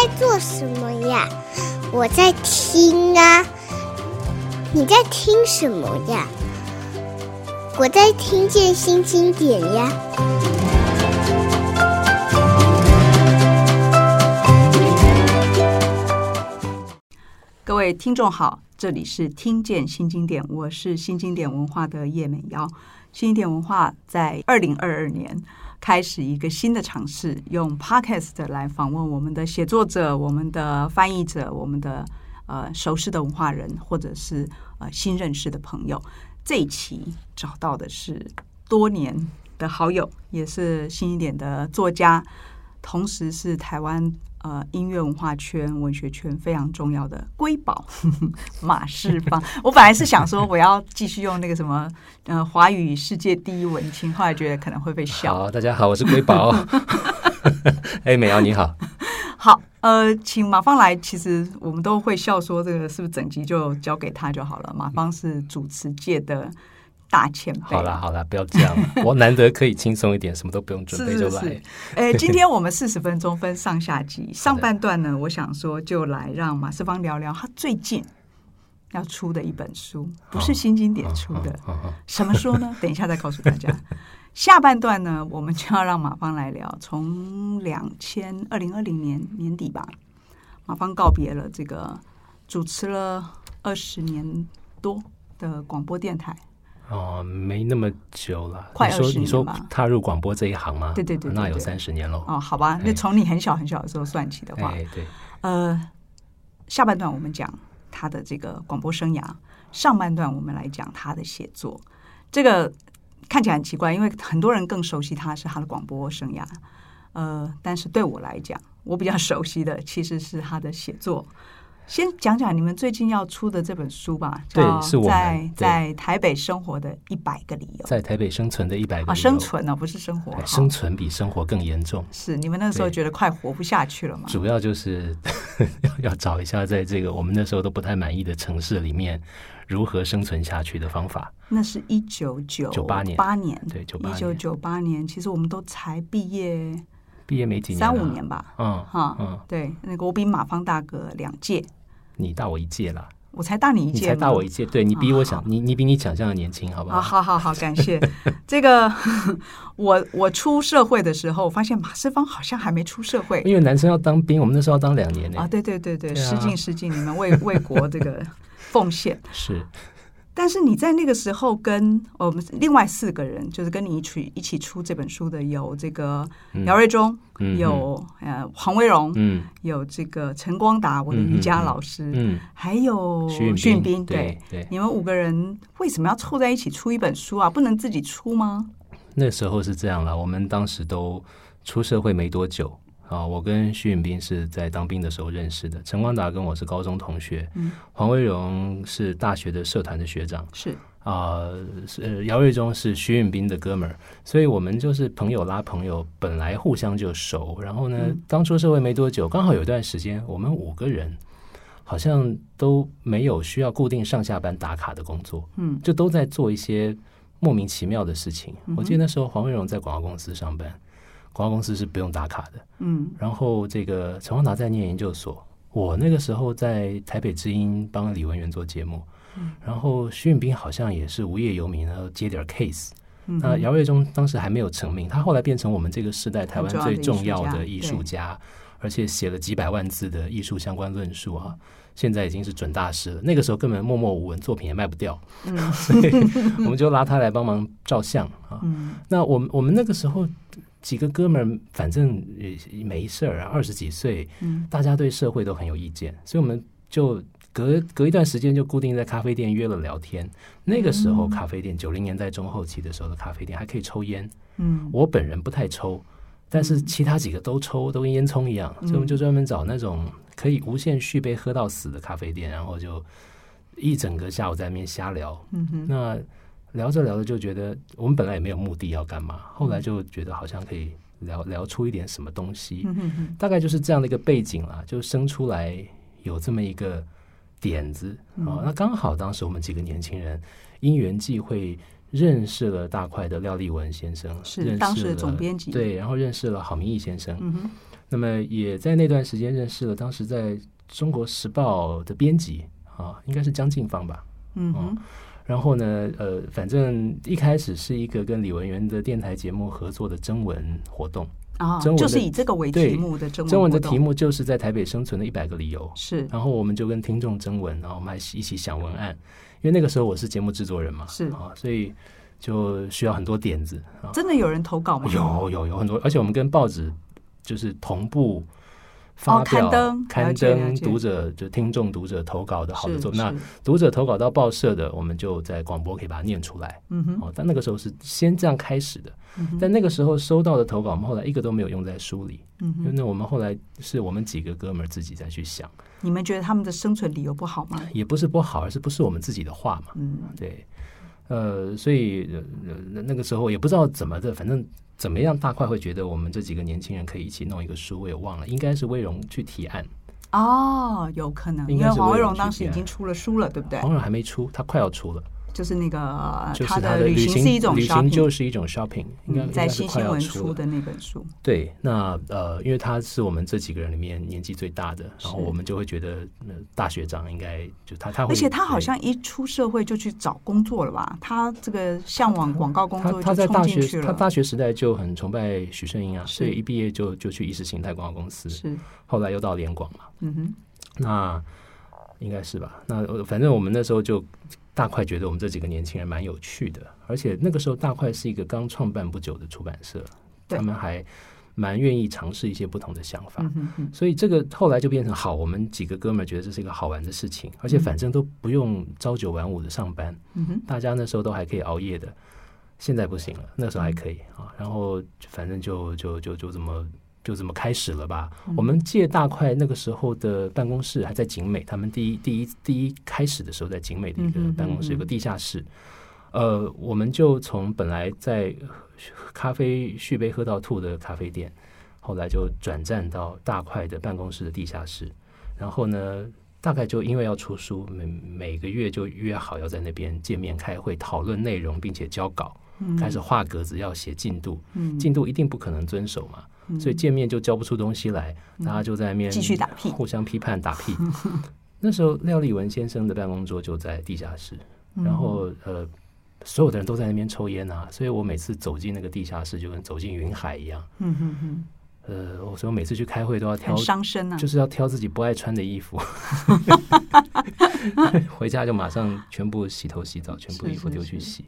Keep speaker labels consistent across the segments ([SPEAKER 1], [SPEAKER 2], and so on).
[SPEAKER 1] 在做什么呀？我在听啊。你在听什么呀？我在听见新经典呀。
[SPEAKER 2] 各位听众好，这里是听见新经典，我是新经典文化的叶美瑶。新经典文化在二零二二年。开始一个新的尝试，用 Podcast 来访问我们的写作者、我们的翻译者、我们的呃熟识的文化人，或者是呃新认识的朋友。这一期找到的是多年的好友，也是新一点的作家，同时是台湾。呃，音乐文化圈、文学圈非常重要的瑰宝 马世芳。我本来是想说，我要继续用那个什么，呃，华语世界第一文青，后来觉得可能会被笑。
[SPEAKER 3] 好，大家好，我是瑰宝。哎，美瑶你好。
[SPEAKER 2] 好，呃，请马芳来。其实我们都会笑说，这个是不是整集就交给他就好了？马芳是主持界的。大前辈，
[SPEAKER 3] 好啦好啦，不要这样，我难得可以轻松一点，什么都不用准备 就来。是是是
[SPEAKER 2] 欸、今天我们四十分钟分上下集，上半段呢，我想说就来让马世芳聊聊他最近要出的一本书，不是新经典出的，什么书呢？等一下再告诉大家。下半段呢，我们就要让马芳来聊，从两千二零二零年年底吧，马芳告别了这个主持了二十年多的广播电台。
[SPEAKER 3] 哦，没那么久了，
[SPEAKER 2] 快二十年。
[SPEAKER 3] 你说，你说踏入广播这一行吗？
[SPEAKER 2] 对对对，对，
[SPEAKER 3] 那有三十年了。
[SPEAKER 2] 哦，好吧，那从你很小很小的时候算起的话，
[SPEAKER 3] 哎、对，
[SPEAKER 2] 呃，下半段我们讲他的这个广播生涯，上半段我们来讲他的写作。这个看起来很奇怪，因为很多人更熟悉他是他的广播生涯，呃，但是对我来讲，我比较熟悉的其实是他的写作。先讲讲你们最近要出的这本书吧。
[SPEAKER 3] 对，是我
[SPEAKER 2] 在在台北生活的一百个理由，
[SPEAKER 3] 在台北生存的一百个理由。
[SPEAKER 2] 啊，生存呢、哦，不是生活。
[SPEAKER 3] 生存比生活更严重。
[SPEAKER 2] 是你们那时候觉得快活不下去了吗？
[SPEAKER 3] 主要就是 要找一下，在这个我们那时候都不太满意的城市里面，如何生存下去的方法。
[SPEAKER 2] 那是一九九八年，八年对，一九九八年，其实我们都才毕业，
[SPEAKER 3] 毕业没几年，
[SPEAKER 2] 三五年吧。
[SPEAKER 3] 嗯，
[SPEAKER 2] 哈，嗯，对，那个我比马芳大哥两届。
[SPEAKER 3] 你大我一届啦，
[SPEAKER 2] 我才大你一届，
[SPEAKER 3] 你才大我一届，对，你比我想，你你比你想象的年轻，好不好？
[SPEAKER 2] 好好好，感谢 这个。我我出社会的时候，发现马世芳好像还没出社会，
[SPEAKER 3] 因为男生要当兵，我们那时候要当两年呢。
[SPEAKER 2] 啊，对对对对，失敬失敬，你们为 为国这个奉献
[SPEAKER 3] 是。
[SPEAKER 2] 但是你在那个时候跟我们另外四个人，就是跟你一起一起出这本书的有这个姚瑞忠，嗯、有呃黄威荣，嗯，有这个陈光达，我的瑜伽老师，还有徐允斌，对，你们五个人为什么要凑在一起出一本书啊？不能自己出吗？
[SPEAKER 3] 那时候是这样了，我们当时都出社会没多久。啊，我跟徐允斌是在当兵的时候认识的，陈光达跟我是高中同学，嗯，黄维荣是大学的社团的学长，是啊，是姚瑞忠是徐允斌的哥们儿，所以我们就是朋友拉朋友，本来互相就熟。然后呢，刚出社会没多久，刚好有段时间，我们五个人好像都没有需要固定上下班打卡的工作，嗯，就都在做一些莫名其妙的事情。我记得那时候黄维荣在广告公司上班。广告公司是不用打卡的，嗯，然后这个陈光达在念研究所，我那个时候在台北之音帮李文源做节目，嗯，然后徐允斌好像也是无业游民，然后接点 case，嗯，那姚瑞忠当时还没有成名，他后来变成我们这个时代台湾最重要的艺术家，而且写了几百万字的艺术相关论述啊，现在已经是准大师了。那个时候根本默默无闻，作品也卖不掉，嗯，所以我们就拉他来帮忙照相啊，嗯，那我们我们那个时候。几个哥们儿，反正没事儿啊，二十几岁，大家对社会都很有意见，所以我们就隔隔一段时间就固定在咖啡店约了聊天。那个时候咖啡店九零年代中后期的时候的咖啡店还可以抽烟，嗯，我本人不太抽，但是其他几个都抽，都跟烟囱一样，所以我们就专门找那种可以无限续杯喝到死的咖啡店，然后就一整个下午在那边瞎聊，嗯哼，那。聊着聊着就觉得，我们本来也没有目的要干嘛，后来就觉得好像可以聊聊出一点什么东西，大概就是这样的一个背景啦，就生出来有这么一个点子。啊。那刚好当时我们几个年轻人因缘际会认识了大块的廖立文先生，
[SPEAKER 2] 是
[SPEAKER 3] 认识
[SPEAKER 2] 当时的总编辑，
[SPEAKER 3] 对，然后认识了郝明义先生，那么也在那段时间认识了当时在中国时报的编辑啊，应该是江静芳吧，
[SPEAKER 2] 嗯哼。嗯
[SPEAKER 3] 然后呢，呃，反正一开始是一个跟李文源的电台节目合作的征文活动
[SPEAKER 2] 啊，就是以这个为题目的征文。
[SPEAKER 3] 征文的题目就是在台北生存的一百个理由。
[SPEAKER 2] 是，
[SPEAKER 3] 然后我们就跟听众征文，然后我们还一起想文案，因为那个时候我是节目制作人嘛，
[SPEAKER 2] 是
[SPEAKER 3] 啊，所以就需要很多点子。
[SPEAKER 2] 真的有人投稿吗？
[SPEAKER 3] 有有有很多，而且我们跟报纸就是同步。发表、
[SPEAKER 2] 哦、刊登、
[SPEAKER 3] 刊登读者就听众读者投稿的好的作品，那读者投稿到报社的，我们就在广播可以把它念出来。嗯哼，哦，但那个时候是先这样开始的。嗯、但那个时候收到的投稿，我们后来一个都没有用在书里。嗯哼，因为那我们后来是我们几个哥们儿自己再去想。
[SPEAKER 2] 你们觉得他们的生存理由不好吗？
[SPEAKER 3] 也不是不好，而是不是我们自己的话嘛。嗯，对。呃，所以呃那个时候也不知道怎么的，反正。怎么样？大块会觉得我们这几个年轻人可以一起弄一个书，我也忘了，应该是威荣去提案。
[SPEAKER 2] 哦，有可能，因为黄威荣当时已经出了书了，对不对？
[SPEAKER 3] 黄威荣还没出，他快要出了。
[SPEAKER 2] 就是那个
[SPEAKER 3] 他
[SPEAKER 2] 的旅行是一种 shopping，
[SPEAKER 3] 旅行就是一种 shopping，应该
[SPEAKER 2] 在新新闻出的那本书。
[SPEAKER 3] 对，那呃，因为他是我们这几个人里面年纪最大的，然后我们就会觉得大学长应该就他他会，
[SPEAKER 2] 而且他好像一出社会就去找工作了吧？他这个向往广告工作他，
[SPEAKER 3] 他在大学他大学时代就很崇拜许胜英啊，所以一毕业就就去意识形态广告公司，
[SPEAKER 2] 是
[SPEAKER 3] 后来又到联广嘛。
[SPEAKER 2] 嗯哼，
[SPEAKER 3] 那应该是吧？那反正我们那时候就。大块觉得我们这几个年轻人蛮有趣的，而且那个时候大块是一个刚创办不久的出版社，他们还蛮愿意尝试一些不同的想法，所以这个后来就变成好，我们几个哥们儿觉得这是一个好玩的事情，而且反正都不用朝九晚五的上班，大家那时候都还可以熬夜的，现在不行了，那时候还可以啊，然后反正就就就就这么。就这么开始了吧？嗯、我们借大块那个时候的办公室还在景美，他们第一第一第一开始的时候在景美的一个办公室，有个地下室。呃，我们就从本来在咖啡续杯喝到吐的咖啡店，后来就转战到大块的办公室的地下室。然后呢，大概就因为要出书，每每个月就约好要在那边见面开会，讨论内容，并且交稿，嗯、开始画格子，要写进度，进度一定不可能遵守嘛。所以见面就交不出东西来，大家就在那边继续打屁，互相批判打屁。那时候廖立文先生的办公桌就在地下室，然后呃，所有的人都在那边抽烟啊，所以我每次走进那个地下室，就跟走进云海一样。嗯哼哼。呃，我说每次去开会都要挑
[SPEAKER 2] 伤身啊，
[SPEAKER 3] 就是要挑自己不爱穿的衣服，回家就马上全部洗头洗澡，全部衣服丢去洗。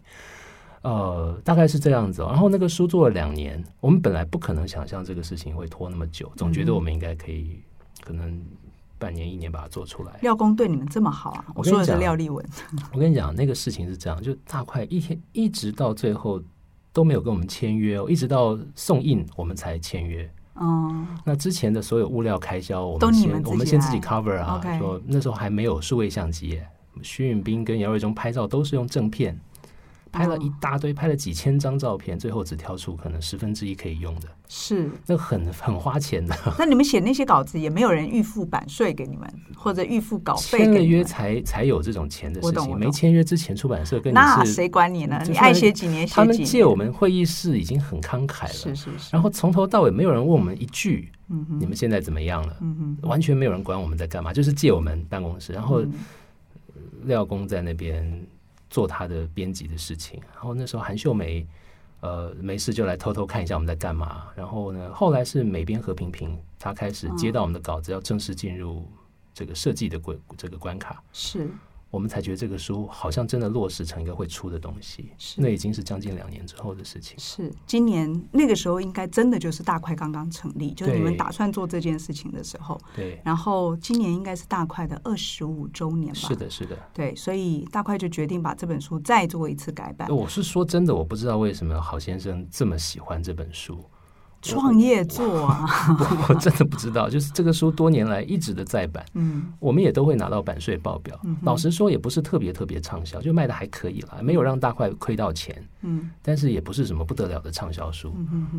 [SPEAKER 3] 呃，大概是这样子哦。然后那个书做了两年，我们本来不可能想象这个事情会拖那么久，总觉得我们应该可以，可能半年一年把它做出来。
[SPEAKER 2] 廖工对你们这么好啊？我说的是廖立文。
[SPEAKER 3] 我跟你讲，那个事情是这样，就大快一天一直到最后都没有跟我们签约哦，一直到送印我们才签约。哦，那之前的所有物料开销，我们先我们先自己 cover 啊。说那时候还没有数位相机，徐允斌跟姚瑞忠拍照都是用正片。拍了一大堆，拍了几千张照片，最后只挑出可能十分之一可以用的，
[SPEAKER 2] 是
[SPEAKER 3] 那很 很花钱的。
[SPEAKER 2] 那你们写那些稿子，也没有人预付版税给你们，或者预付稿费？
[SPEAKER 3] 签了约才才有这种钱的事情。没签约之前，出版社跟你
[SPEAKER 2] 那谁管你呢？你爱写几年写几年。
[SPEAKER 3] 他们借我们会议室已经很慷慨了，
[SPEAKER 2] 是是是。
[SPEAKER 3] 然后从头到尾没有人问我们一句，嗯，你们现在怎么样了？完全没有人管我们在干嘛，就是借我们办公室，然后廖工在那边。做他的编辑的事情，然后那时候韩秀梅，呃，没事就来偷偷看一下我们在干嘛。然后呢，后来是美编何平平，他开始接到我们的稿子，要正式进入这个设计的关这个关卡。
[SPEAKER 2] 是。
[SPEAKER 3] 我们才觉得这个书好像真的落实成一个会出的东西，是那已经是将近两年之后的事情。
[SPEAKER 2] 是今年那个时候，应该真的就是大块刚刚成立，就是你们打算做这件事情的时候。
[SPEAKER 3] 对。
[SPEAKER 2] 然后今年应该是大块的二十五周年吧？
[SPEAKER 3] 是的，是的。
[SPEAKER 2] 对，所以大块就决定把这本书再做一次改版。
[SPEAKER 3] 我是说真的，我不知道为什么郝先生这么喜欢这本书。
[SPEAKER 2] 创业做啊
[SPEAKER 3] 我，我真的不知道。就是这个书多年来一直的再版，
[SPEAKER 2] 嗯，
[SPEAKER 3] 我们也都会拿到版税报表。
[SPEAKER 2] 嗯、
[SPEAKER 3] 老实说，也不是特别特别畅销，就卖的还可以啦，没有让大块亏到钱。
[SPEAKER 2] 嗯，
[SPEAKER 3] 但是也不是什么不得了的
[SPEAKER 2] 畅销书。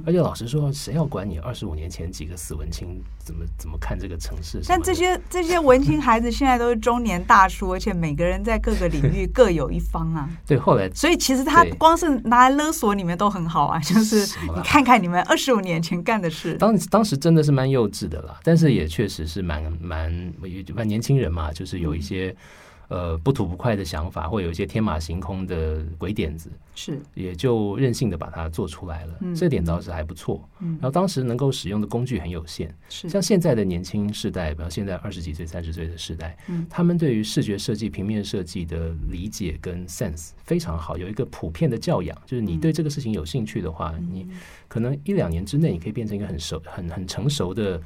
[SPEAKER 3] 而且老实说，谁要管你二十五年前几个死文青怎么怎么看这个城市？
[SPEAKER 2] 但这些这些文青孩子现在都是中年大叔，而且每个人在各个领域 各有一方啊。
[SPEAKER 3] 对，后来
[SPEAKER 2] 所以其实他光是拿来勒索你们都很好啊，就是你看看你们二十五年年前干的事。
[SPEAKER 3] 当当时真的是蛮幼稚的啦，但是也确实是蛮蛮蛮年轻人嘛，就是有一些。呃，不吐不快的想法，或有一些天马行空的鬼点子，
[SPEAKER 2] 是。
[SPEAKER 3] 也就任性的把它做出来了。
[SPEAKER 2] 嗯、
[SPEAKER 3] 这点倒是还不错。
[SPEAKER 2] 嗯，
[SPEAKER 3] 然后当时能够使用的工具很有限，
[SPEAKER 2] 是。
[SPEAKER 3] 像现在的年轻世代，比如现在二十几岁、三十岁的世代，
[SPEAKER 2] 嗯，
[SPEAKER 3] 他们对于视觉设计、平面设计的理解跟 sense 非常好，有一个普遍的教养，就是你对这个事情有兴趣的话，
[SPEAKER 2] 嗯、
[SPEAKER 3] 你可能一两年之内，你可以变成一个很熟、很很成熟的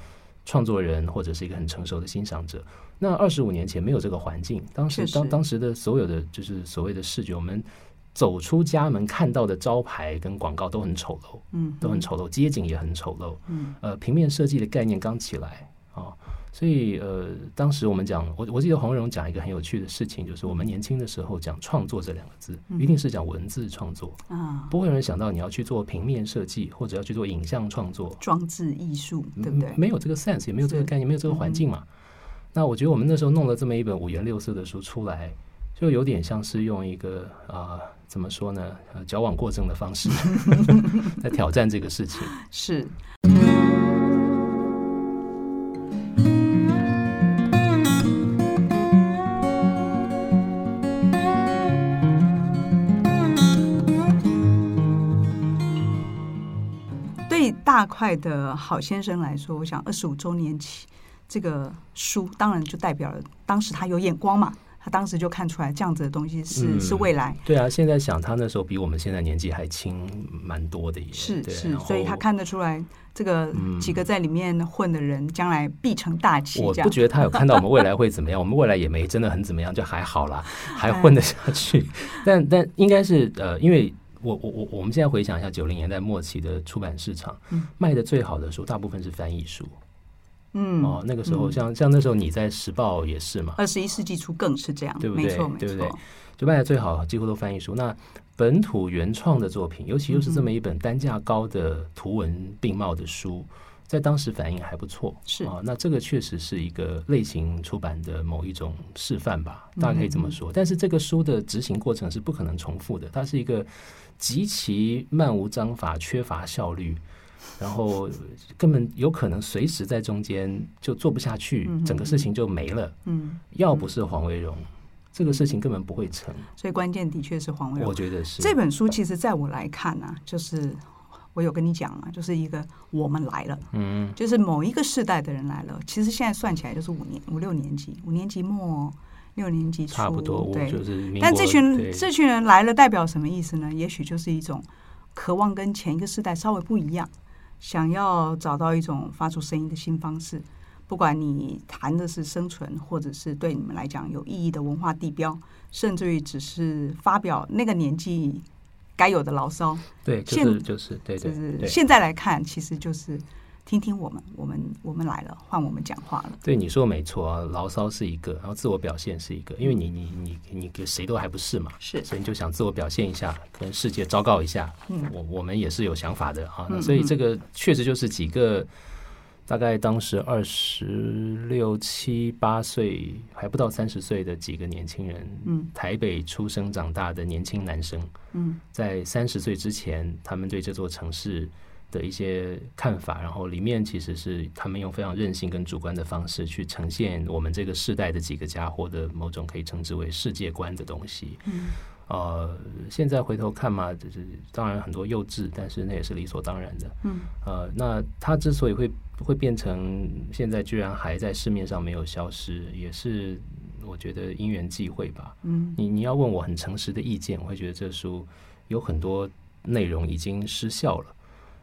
[SPEAKER 3] 创作人，或者是一个很成熟的欣赏者。那二十五年前没有这个环境，当时当当时的所有的就是所谓的视觉，我们走出家门看到的招牌跟广告都很丑陋，
[SPEAKER 2] 嗯，
[SPEAKER 3] 都很丑陋，街景也很丑陋，
[SPEAKER 2] 嗯，
[SPEAKER 3] 呃，平面设计的概念刚起来啊，所以呃，当时我们讲，我我记得黄维荣讲一个很有趣的事情，就是我们年轻的时候讲创作这两个字，一定是讲文字创作
[SPEAKER 2] 啊，
[SPEAKER 3] 不会有人想到你要去做平面设计或者要去做影像创作，
[SPEAKER 2] 装置艺术，对不对？
[SPEAKER 3] 没有这个 sense，也没有这个概念，没有这个环境嘛。那我觉得我们那时候弄了这么一本五颜六色的书出来，就有点像是用一个啊、呃，怎么说呢？呃，矫枉过正的方式 在挑战这个事情。
[SPEAKER 2] 是。大块的好先生来说，我想二十五周年起。这个书当然就代表了当时他有眼光嘛，他当时就看出来这样子的东西是、嗯、是未来。
[SPEAKER 3] 对啊，现在想他那时候比我们现在年纪还轻蛮多的，
[SPEAKER 2] 是是，所以他看得出来这个几个在里面混的人将来必成大器。
[SPEAKER 3] 我不觉得他有看到我们未来会怎么样，我们未来也没真的很怎么样，就还好啦，还混得下去。但但应该是呃，因为我我我我们现在回想一下九零年代末期的出版市场，
[SPEAKER 2] 嗯、
[SPEAKER 3] 卖的最好的书大部分是翻译书。
[SPEAKER 2] 嗯，
[SPEAKER 3] 哦，那个时候像、嗯、像那时候你在时报也是嘛，
[SPEAKER 2] 二十一世纪初更是这样，
[SPEAKER 3] 对不对？
[SPEAKER 2] 没错，
[SPEAKER 3] 对不
[SPEAKER 2] 对？
[SPEAKER 3] 就卖的最好，几乎都翻译书。那本土原创的作品，尤其又是这么一本单价高的图文并茂的书，在当时反应还不错。
[SPEAKER 2] 是
[SPEAKER 3] 啊、哦，那这个确实是一个类型出版的某一种示范吧，大家可以这么说。嗯、但是这个书的执行过程是不可能重复的，它是一个极其漫无章法、缺乏效率。然后根本有可能随时在中间就做不下去，
[SPEAKER 2] 嗯、
[SPEAKER 3] 整个事情就没了。
[SPEAKER 2] 嗯，
[SPEAKER 3] 要不是黄维荣，嗯、这个事情根本不会成。
[SPEAKER 2] 所以关键的确是黄维荣。
[SPEAKER 3] 我觉得是
[SPEAKER 2] 这本书，其实在我来看呢、啊，就是我有跟你讲啊，就是一个我们来了，
[SPEAKER 3] 嗯，
[SPEAKER 2] 就是某一个世代的人来了。其实现在算起来就是五年五六年级，五年级末六年级初，
[SPEAKER 3] 差不多。
[SPEAKER 2] 对，
[SPEAKER 3] 就是。
[SPEAKER 2] 但这群这群人来了，代表什么意思呢？也许就是一种渴望跟前一个世代稍微不一样。想要找到一种发出声音的新方式，不管你谈的是生存，或者是对你们来讲有意义的文化地标，甚至于只是发表那个年纪该有的牢骚。
[SPEAKER 3] 对，就是就是对对对。
[SPEAKER 2] 现在来看，其实就是。听听我们，我们我们来了，换我们讲话了。
[SPEAKER 3] 对，你说没错啊，牢骚是一个，然后自我表现是一个，因为你你你你给谁都还不是嘛，
[SPEAKER 2] 是，
[SPEAKER 3] 所以你就想自我表现一下，跟世界昭告一下，
[SPEAKER 2] 嗯，
[SPEAKER 3] 我我们也是有想法的啊，
[SPEAKER 2] 那，
[SPEAKER 3] 所以这个确实就是几个大概当时二十六七八岁还不到三十岁的几个年轻人，
[SPEAKER 2] 嗯，
[SPEAKER 3] 台北出生长大的年轻男生，
[SPEAKER 2] 嗯，
[SPEAKER 3] 在三十岁之前，他们对这座城市。的一些看法，然后里面其实是他们用非常任性跟主观的方式去呈现我们这个世代的几个家伙的某种可以称之为世界观的东西。
[SPEAKER 2] 嗯，
[SPEAKER 3] 呃，现在回头看嘛，就是当然很多幼稚，但是那也是理所当然的。
[SPEAKER 2] 嗯，
[SPEAKER 3] 呃，那它之所以会会变成现在居然还在市面上没有消失，也是我觉得因缘际会吧。
[SPEAKER 2] 嗯，
[SPEAKER 3] 你你要问我很诚实的意见，我会觉得这书有很多内容已经失效了。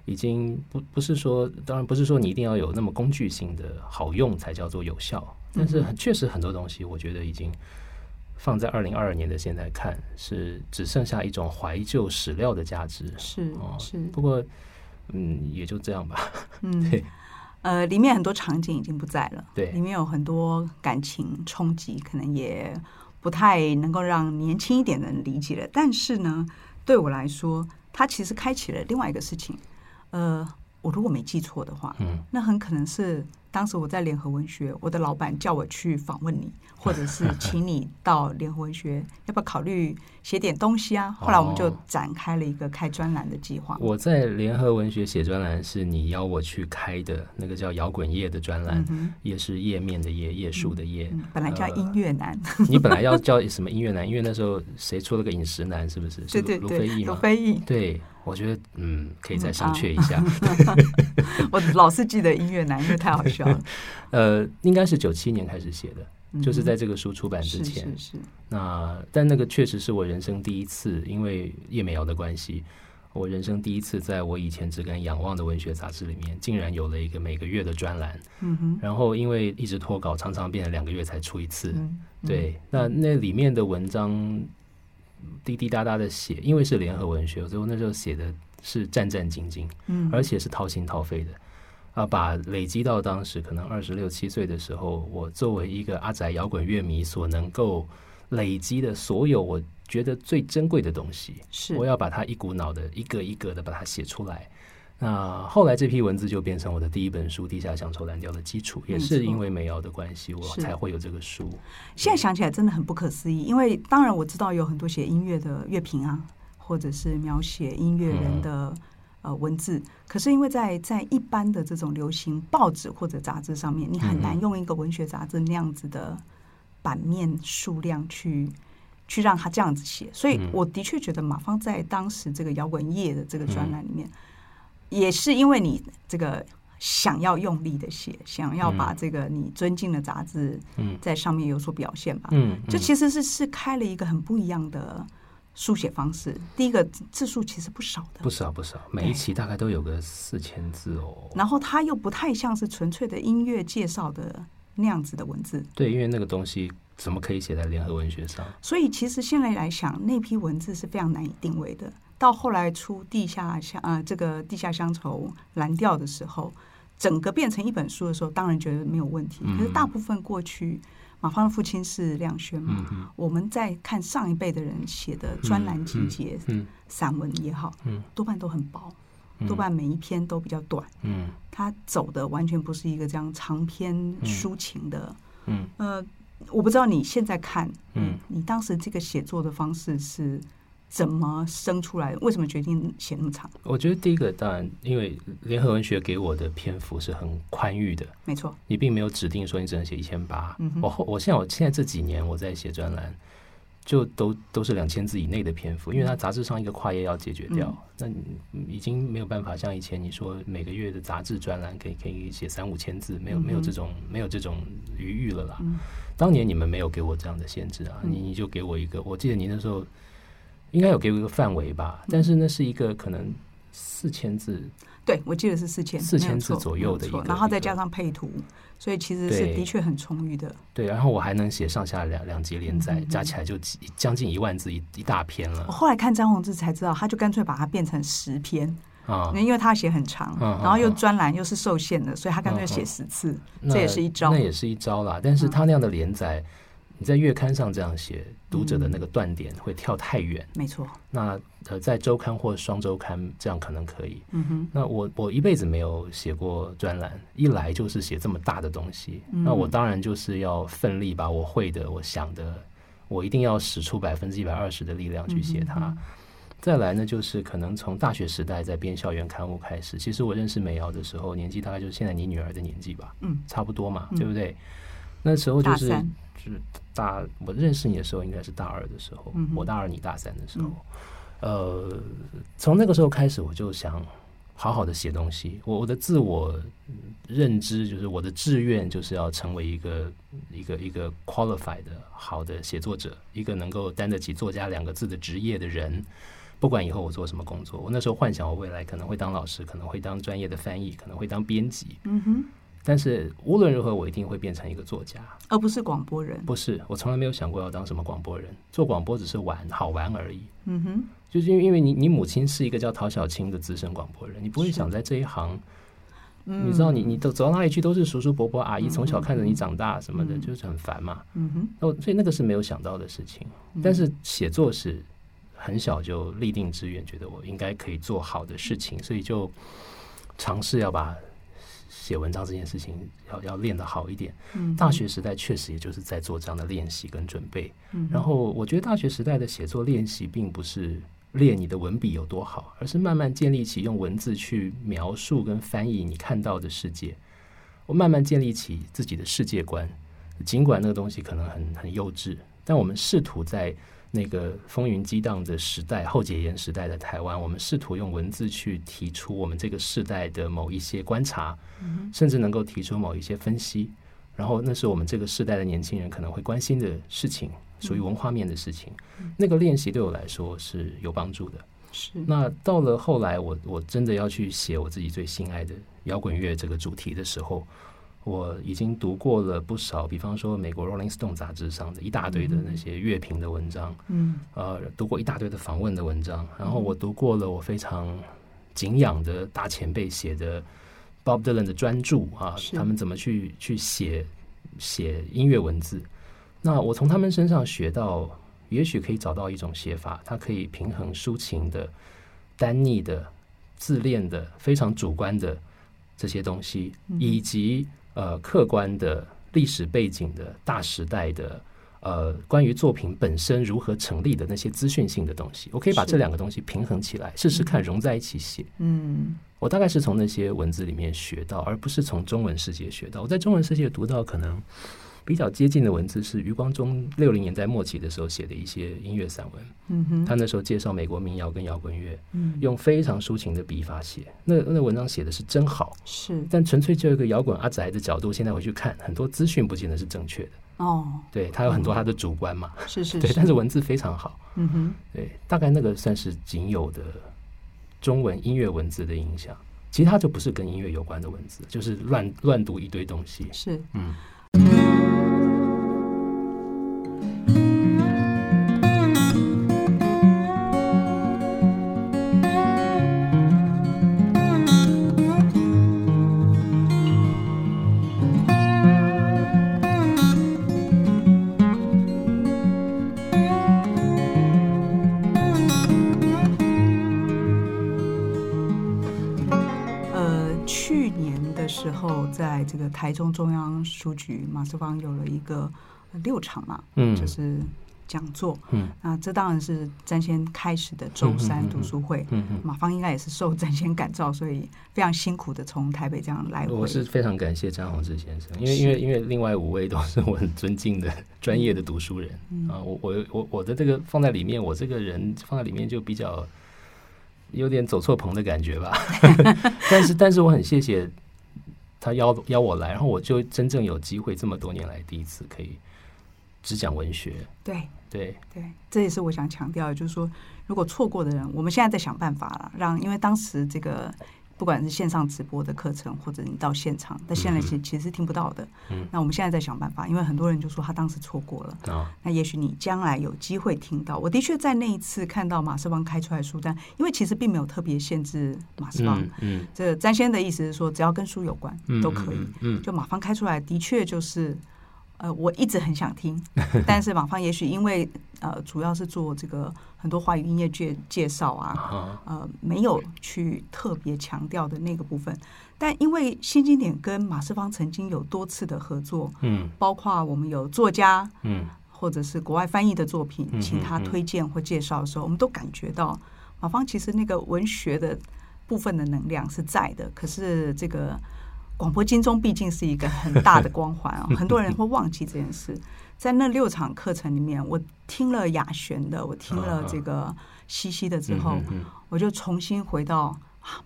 [SPEAKER 3] 已经不不是说，当然不是说你一定要有那么工具性的好用才叫做有效，但是很确实很多东西，我觉得已经放在二零二二年的现在看，是只剩下一种怀旧史料的价值。
[SPEAKER 2] 是
[SPEAKER 3] 哦，
[SPEAKER 2] 是。
[SPEAKER 3] 不过嗯，也就这样吧。
[SPEAKER 2] 嗯，对，呃，里面很多场景已经不在了，
[SPEAKER 3] 对，
[SPEAKER 2] 里面有很多感情冲击，可能也不太能够让年轻一点的人理解了。但是呢，对我来说，它其实开启了另外一个事情。呃，我如果没记错的话，嗯，那很可能是。当时我在联合文学，我的老板叫我去访问你，或者是请你到联合文学，要不要考虑写点东西啊？后来我们就展开了一个开专栏的计划。
[SPEAKER 3] 我在联合文学写专栏是你邀我去开的那个叫摇滚夜的专栏，也是页面的页，页数的页。
[SPEAKER 2] 本来叫音乐男，
[SPEAKER 3] 你本来要叫什么音乐男？因为那时候谁出了个饮食男？是不是？
[SPEAKER 2] 对对对，卢飞翼。卢
[SPEAKER 3] 飞义，对。我觉得嗯，可以再商榷一下。
[SPEAKER 2] 我老是记得音乐男，因为太好笑了。
[SPEAKER 3] 呃，应该是九七年开始写的，嗯、就是在这个书出版之前。
[SPEAKER 2] 是是是。
[SPEAKER 3] 那但那个确实是我人生第一次，因为叶美瑶的关系，我人生第一次在我以前只敢仰望的文学杂志里面，竟然有了一个每个月的专栏。嗯哼。然后因为一直拖稿，常常变成两个月才出一次。嗯、对，那那里面的文章。滴滴答答的写，因为是联合文学，所以我那时候写的是战战兢兢，嗯，而且是掏心掏肺的啊，把累积到当时可能二十六七岁的时候，我作为一个阿宅摇滚乐迷所能够累积的所有我觉得最珍贵的东西，是我要把它一股脑的一个一个的把它写出来。那后来这批文字就变成我的第一本书《地下乡愁蓝调》的基础，也是因为美瑶的关系，我才会有这个书。
[SPEAKER 2] 现在想起来真的很不可思议，因为当然我知道有很多写音乐的乐评啊，或者是描写音乐人的、嗯、呃文字，可是因为在在一般的这种流行报纸或者杂志上面，你很难用一个文学杂志那样子的版面数量去去让他这样子写，所以我的确觉得马芳在当时这个摇滚夜的这个专栏里面。嗯也是因为你这个想要用力的写，想要把这个你尊敬的杂志在上面有所表现吧。嗯，这其实是是开了一个很不一样的书写方式。第一个字数其实不少的，
[SPEAKER 3] 不少不少，每一期大概都有个四千字哦。
[SPEAKER 2] 然后它又不太像是纯粹的音乐介绍的那样子的文字。
[SPEAKER 3] 对，因为那个东西怎么可以写在联合文学上？
[SPEAKER 2] 所以其实现在来想，那批文字是非常难以定位的。到后来出地下乡呃，这个地下乡愁蓝调的时候，整个变成一本书的时候，当然觉得没有问题。可是大部分过去，马芳的父亲是亮轩嘛，我们在看上一辈的人写的专栏集结、散文也好，多半都很薄，多半每一篇都比较短。嗯，他走的完全不是一个这样长篇抒情的。嗯，呃，我不知道你现在看，嗯，你当时这个写作的方式是。怎么生出来？为什么决定写那么长？
[SPEAKER 3] 我觉得第一个当然，因为联合文学给我的篇幅是很宽裕的，
[SPEAKER 2] 没错。
[SPEAKER 3] 你并没有指定说你只能写一千八。我后我现在我现在这几年我在写专栏，就都都是两千字以内的篇幅，因为它杂志上一个跨页要解决掉，嗯、那已经没有办法像以前你说每个月的杂志专栏可以可以写三五千字，没有没有这种没有这种余裕了啦。嗯、当年你们没有给我这样的限制啊，你你就给我一个，我记得你那时候。应该有给我一个范围吧，但是那是一个可能四千字，
[SPEAKER 2] 对，我记得是四千
[SPEAKER 3] 四千字左右的一个，
[SPEAKER 2] 然后再加上配图，所以其实是的确很充裕的。
[SPEAKER 3] 对，然后我还能写上下两两节连载，加起来就将近一万字一一大篇了。
[SPEAKER 2] 我后来看张宏志才知道，他就干脆把它变成十篇啊，因为他写很长，然后又专栏又是受限的，所以他干脆写十次，这也是一招，
[SPEAKER 3] 那也是一招啦。但是他那样的连载。你在月刊上这样写，读者的那个断点会跳太远。嗯、
[SPEAKER 2] 没错。
[SPEAKER 3] 那呃，在周刊或双周刊这样可能可以。嗯哼。那我我一辈子没有写过专栏，一来就是写这么大的东西，嗯、那我当然就是要奋力把我会的、我想的，我一定要使出百分之一百二十的力量去写它。嗯、再来呢，就是可能从大学时代在编校园刊物开始。其实我认识美瑶的时候，年纪大概就是现在你女儿的年纪吧。嗯。差不多嘛，对不对？那时候就是。就是大，我认识你的时候应该是大二的时候，嗯、我大二你大三的时候，嗯、呃，从那个时候开始我就想好好的写东西。我我的自我认知就是我的志愿就是要成为一个一个一个 qualified 的好的写作者，一个能够担得起作家两个字的职业的人。不管以后我做什么工作，我那时候幻想我未来可能会当老师，可能会当专业的翻译，可能会当编辑。嗯哼。但是无论如何，我一定会变成一个作家，
[SPEAKER 2] 而不是广播人。
[SPEAKER 3] 不是，我从来没有想过要当什么广播人，做广播只是玩，好玩而已。
[SPEAKER 2] 嗯哼，
[SPEAKER 3] 就是因为因为你你母亲是一个叫陶小青的资深广播人，你不会想在这一行。你知道你，你你都走到哪里去都是叔叔伯伯阿姨从小看着你长大什么的，就是很烦嘛。嗯哼，那，所以那个是没有想到的事情。但是写作是很小就立定志愿，觉得我应该可以做好的事情，所以就尝试要把写文章这件事情要要练得好一点。大学时代确实也就是在做这样的练习跟准备。然后我觉得大学时代的写作练习并不是。练你的文笔有多好，而是慢慢建立起用文字去描述跟翻译你看到的世界。我慢慢建立起自己的世界观，尽管那个东西可能很很幼稚，但我们试图在那个风云激荡的时代，后解严时代的台湾，我们试图用文字去提出我们这个时代的某一些观察，甚至能够提出某一些分析。然后，那是我们这个时代的年轻人可能会关心的事情。属于文化面的事情，那个练习对我来说是有帮助的。
[SPEAKER 2] 是。
[SPEAKER 3] 那到了后来，我我真的要去写我自己最心爱的摇滚乐这个主题的时候，我已经读过了不少，比方说美国《Rolling Stone》杂志上的一大堆的那些乐评的文章，嗯，呃，读过一大堆的访问的文章，然后我读过了我非常敬仰的大前辈写的 Bob Dylan 的专著啊，他们怎么去去写写音乐文字。那我从他们身上学到，也许可以找到一种写法，它可以平衡抒情的、单逆的、自恋的、非常主观的这些东西，以及呃客观的历史背景的大时代的呃关于作品本身如何成立的那些资讯性的东西，我可以把这两个东西平衡起来，试试看融在一起写。嗯，我大概是从那些文字里面学到，而不是从中文世界学到。我在中文世界读到可能。比较接近的文字是余光中六零年代末期的时候写的一些音乐散文。嗯哼，他那时候介绍美国民谣跟摇滚乐，嗯，用非常抒情的笔法写，那那文章写的是真好。是，但纯粹就一个摇滚阿宅的角度，现在回去看，很多资讯不见得是正确的。哦，对，他有很多他的主观嘛。是是，对，但是文字非常好。嗯哼，对，大概那个算是仅有的中文音乐文字的影响，其他就不是跟音乐有关的文字，就是乱乱读一堆东西。是，嗯。
[SPEAKER 2] 书局马斯方有了一个六场嘛，嗯，就是讲座，嗯，那这当然是詹先开始的周三读书会，嗯，嗯，马芳应该也是受詹先感召，所以非常辛苦的从台北这样来回。
[SPEAKER 3] 我是非常感谢詹宏志先生，因为因为因为另外五位都是我很尊敬的专业的读书人，嗯，啊，我我我我的这个放在里面，我这个人放在里面就比较有点走错棚的感觉吧，但是但是我很谢谢。他邀邀我来，然后我就真正有机会这么多年来第一次可以只讲文学。
[SPEAKER 2] 对
[SPEAKER 3] 对
[SPEAKER 2] 对，这也是我想强调的，就是说，如果错过的人，我们现在在想办法了，让因为当时这个。不管是线上直播的课程，或者你到现场，但现在其其实是听不到的。嗯，那我们现在在想办法，因为很多人就说他当时错过了。哦，那也许你将来有机会听到。我的确在那一次看到马世邦开出来书单，因为其实并没有特别限制马世邦。嗯，嗯，这个詹先的意思是说，只要跟书有关，嗯，都可以。嗯，就马方开出来的确就是。呃，我一直很想听，但是马芳也许因为呃，主要是做这个很多华语音乐介介绍啊，呃，没有去特别强调的那个部分。但因为新经典跟马世芳曾经有多次的合作，嗯，包括我们有作家，嗯，或者是国外翻译的作品，请他推荐或介绍的时候，我们都感觉到马芳其实那个文学的部分的能量是在的，可是这个。广播金钟毕竟是一个很大的光环啊，很多人会忘记这件事。在那六场课程里面，我听了雅璇的，我听了这个西西的之后，我就重新回到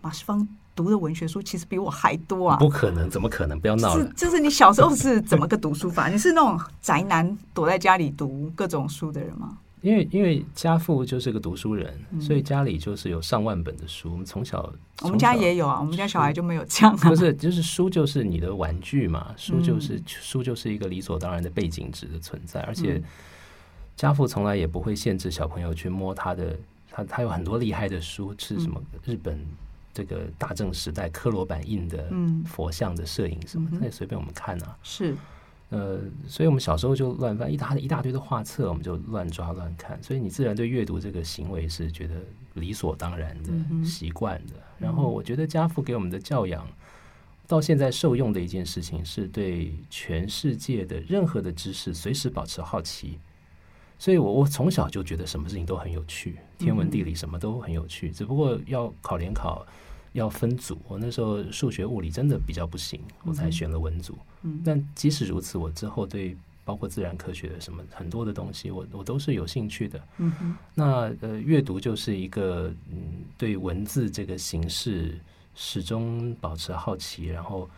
[SPEAKER 2] 马世芳读的文学书，其实比我还多啊！
[SPEAKER 3] 不可能，怎么可能？不要闹了。
[SPEAKER 2] 是，就是你小时候是怎么个读书法？你是那种宅男躲在家里读各种书的人吗？
[SPEAKER 3] 因为因为家父就是个读书人，嗯、所以家里就是有上万本的书。我们从小，
[SPEAKER 2] 我们家也有啊，我们家小孩就没有这样、啊。
[SPEAKER 3] 不是，就是书就是你的玩具嘛，书就是、嗯、书就是一个理所当然的背景值的存在，而且家父从来也不会限制小朋友去摸他的，他他有很多厉害的书，是什么日本。这个大正时代科罗版印的佛像的摄影什么，他也随便我们看啊。
[SPEAKER 2] 是，
[SPEAKER 3] 呃，所以我们小时候就乱翻一大一大堆的画册，我们就乱抓乱看。所以你自然对阅读这个行为是觉得理所当然的习惯的。然后我觉得家父给我们的教养，到现在受用的一件事情，是对全世界的任何的知识随时保持好奇。所以我我从小就觉得什么事情都很有趣，天文地理什么都很有趣，只不过要考联考。要分组，我那时候数学物理真的比较不行，我才选了文组。嗯，但即使如此，我之后对包括自然科学的什么很多的东西，我我都是有兴趣的。嗯哼，那呃，阅读就是一个嗯，对文字这个形式始终保持好奇。然后，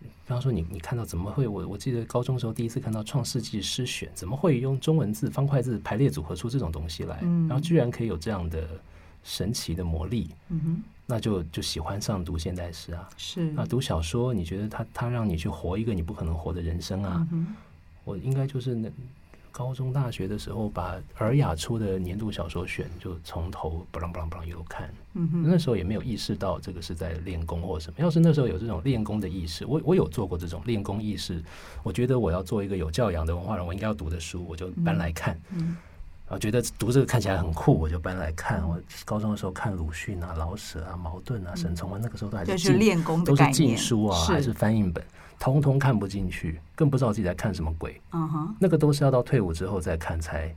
[SPEAKER 3] 比方说你你看到怎么会？我我记得高中时候第一次看到《创世纪诗选》，怎么会用中文字方块字排列组合出这种东西来？嗯，然后居然可以有这样的神奇的魔力。嗯哼。那就就喜欢上读现代诗啊，
[SPEAKER 2] 是
[SPEAKER 3] 那，读小说，你觉得他他让你去活一个你不可能活的人生啊？嗯、我应该就是那高中大学的时候，把尔雅出的年度小说选就从头不啷不啷不啷一路看。嗯哼，那时候也没有意识到这个是在练功或什么。要是那时候有这种练功的意识，我我有做过这种练功意识，我觉得我要做一个有教养的文化人，我应该要读的书，我就搬来看。嗯。嗯我觉得读这个看起来很酷，我就搬来看。我高中的时候看鲁迅啊、老舍啊、茅盾啊、沈从文，那个时候都还是
[SPEAKER 2] 就是练功的
[SPEAKER 3] 都是禁书啊，还是翻译本，通通看不进去，更不知道自己在看什么鬼。嗯哼，那个都是要到退伍之后再看才。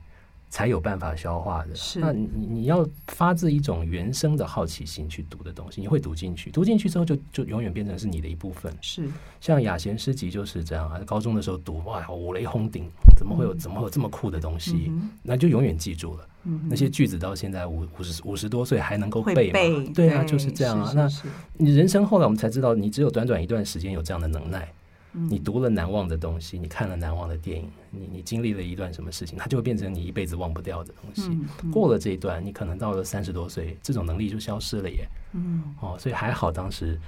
[SPEAKER 3] 才有办法消化的。是，那你你要发自一种原生的好奇心去读的东西，你会读进去，读进去之后就就永远变成是你的一部分。是，像雅贤诗集就是这样啊。高中的时候读，哇，五雷轰顶，怎么会有怎么会有这么酷的东西？嗯、那就永远记住了。嗯、那些句子到现在五五十五十多岁还能够背吗？背对啊，就是这样啊。是是是，那你人生后来我们才知道，你只有短短一段时间有这样的能耐。你读了难忘的东西，你看了难忘的电影，你你经历了一段什么事情，它就会变成你一辈子忘不掉的东西。过了这一段，你可能到了三十多岁，这种能力就消失了耶。嗯，哦，所以还好当时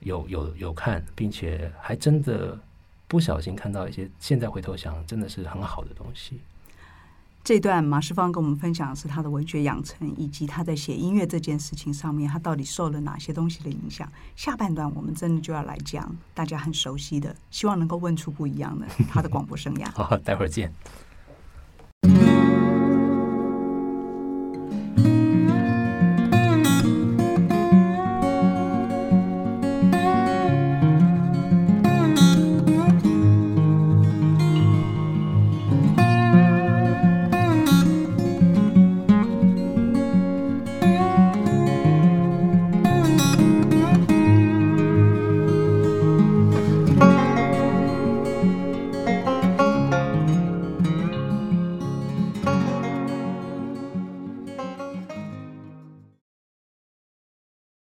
[SPEAKER 3] 有有有看，并且还真的不小心看到一些，现在回头想，真的是很好的东西。
[SPEAKER 2] 这段马世芳跟我们分享的是他的文学养成，以及他在写音乐这件事情上面，他到底受了哪些东西的影响。下半段我们真的就要来讲大家很熟悉的，希望能够问出不一样的他的广播生涯。
[SPEAKER 3] 好，待会儿见。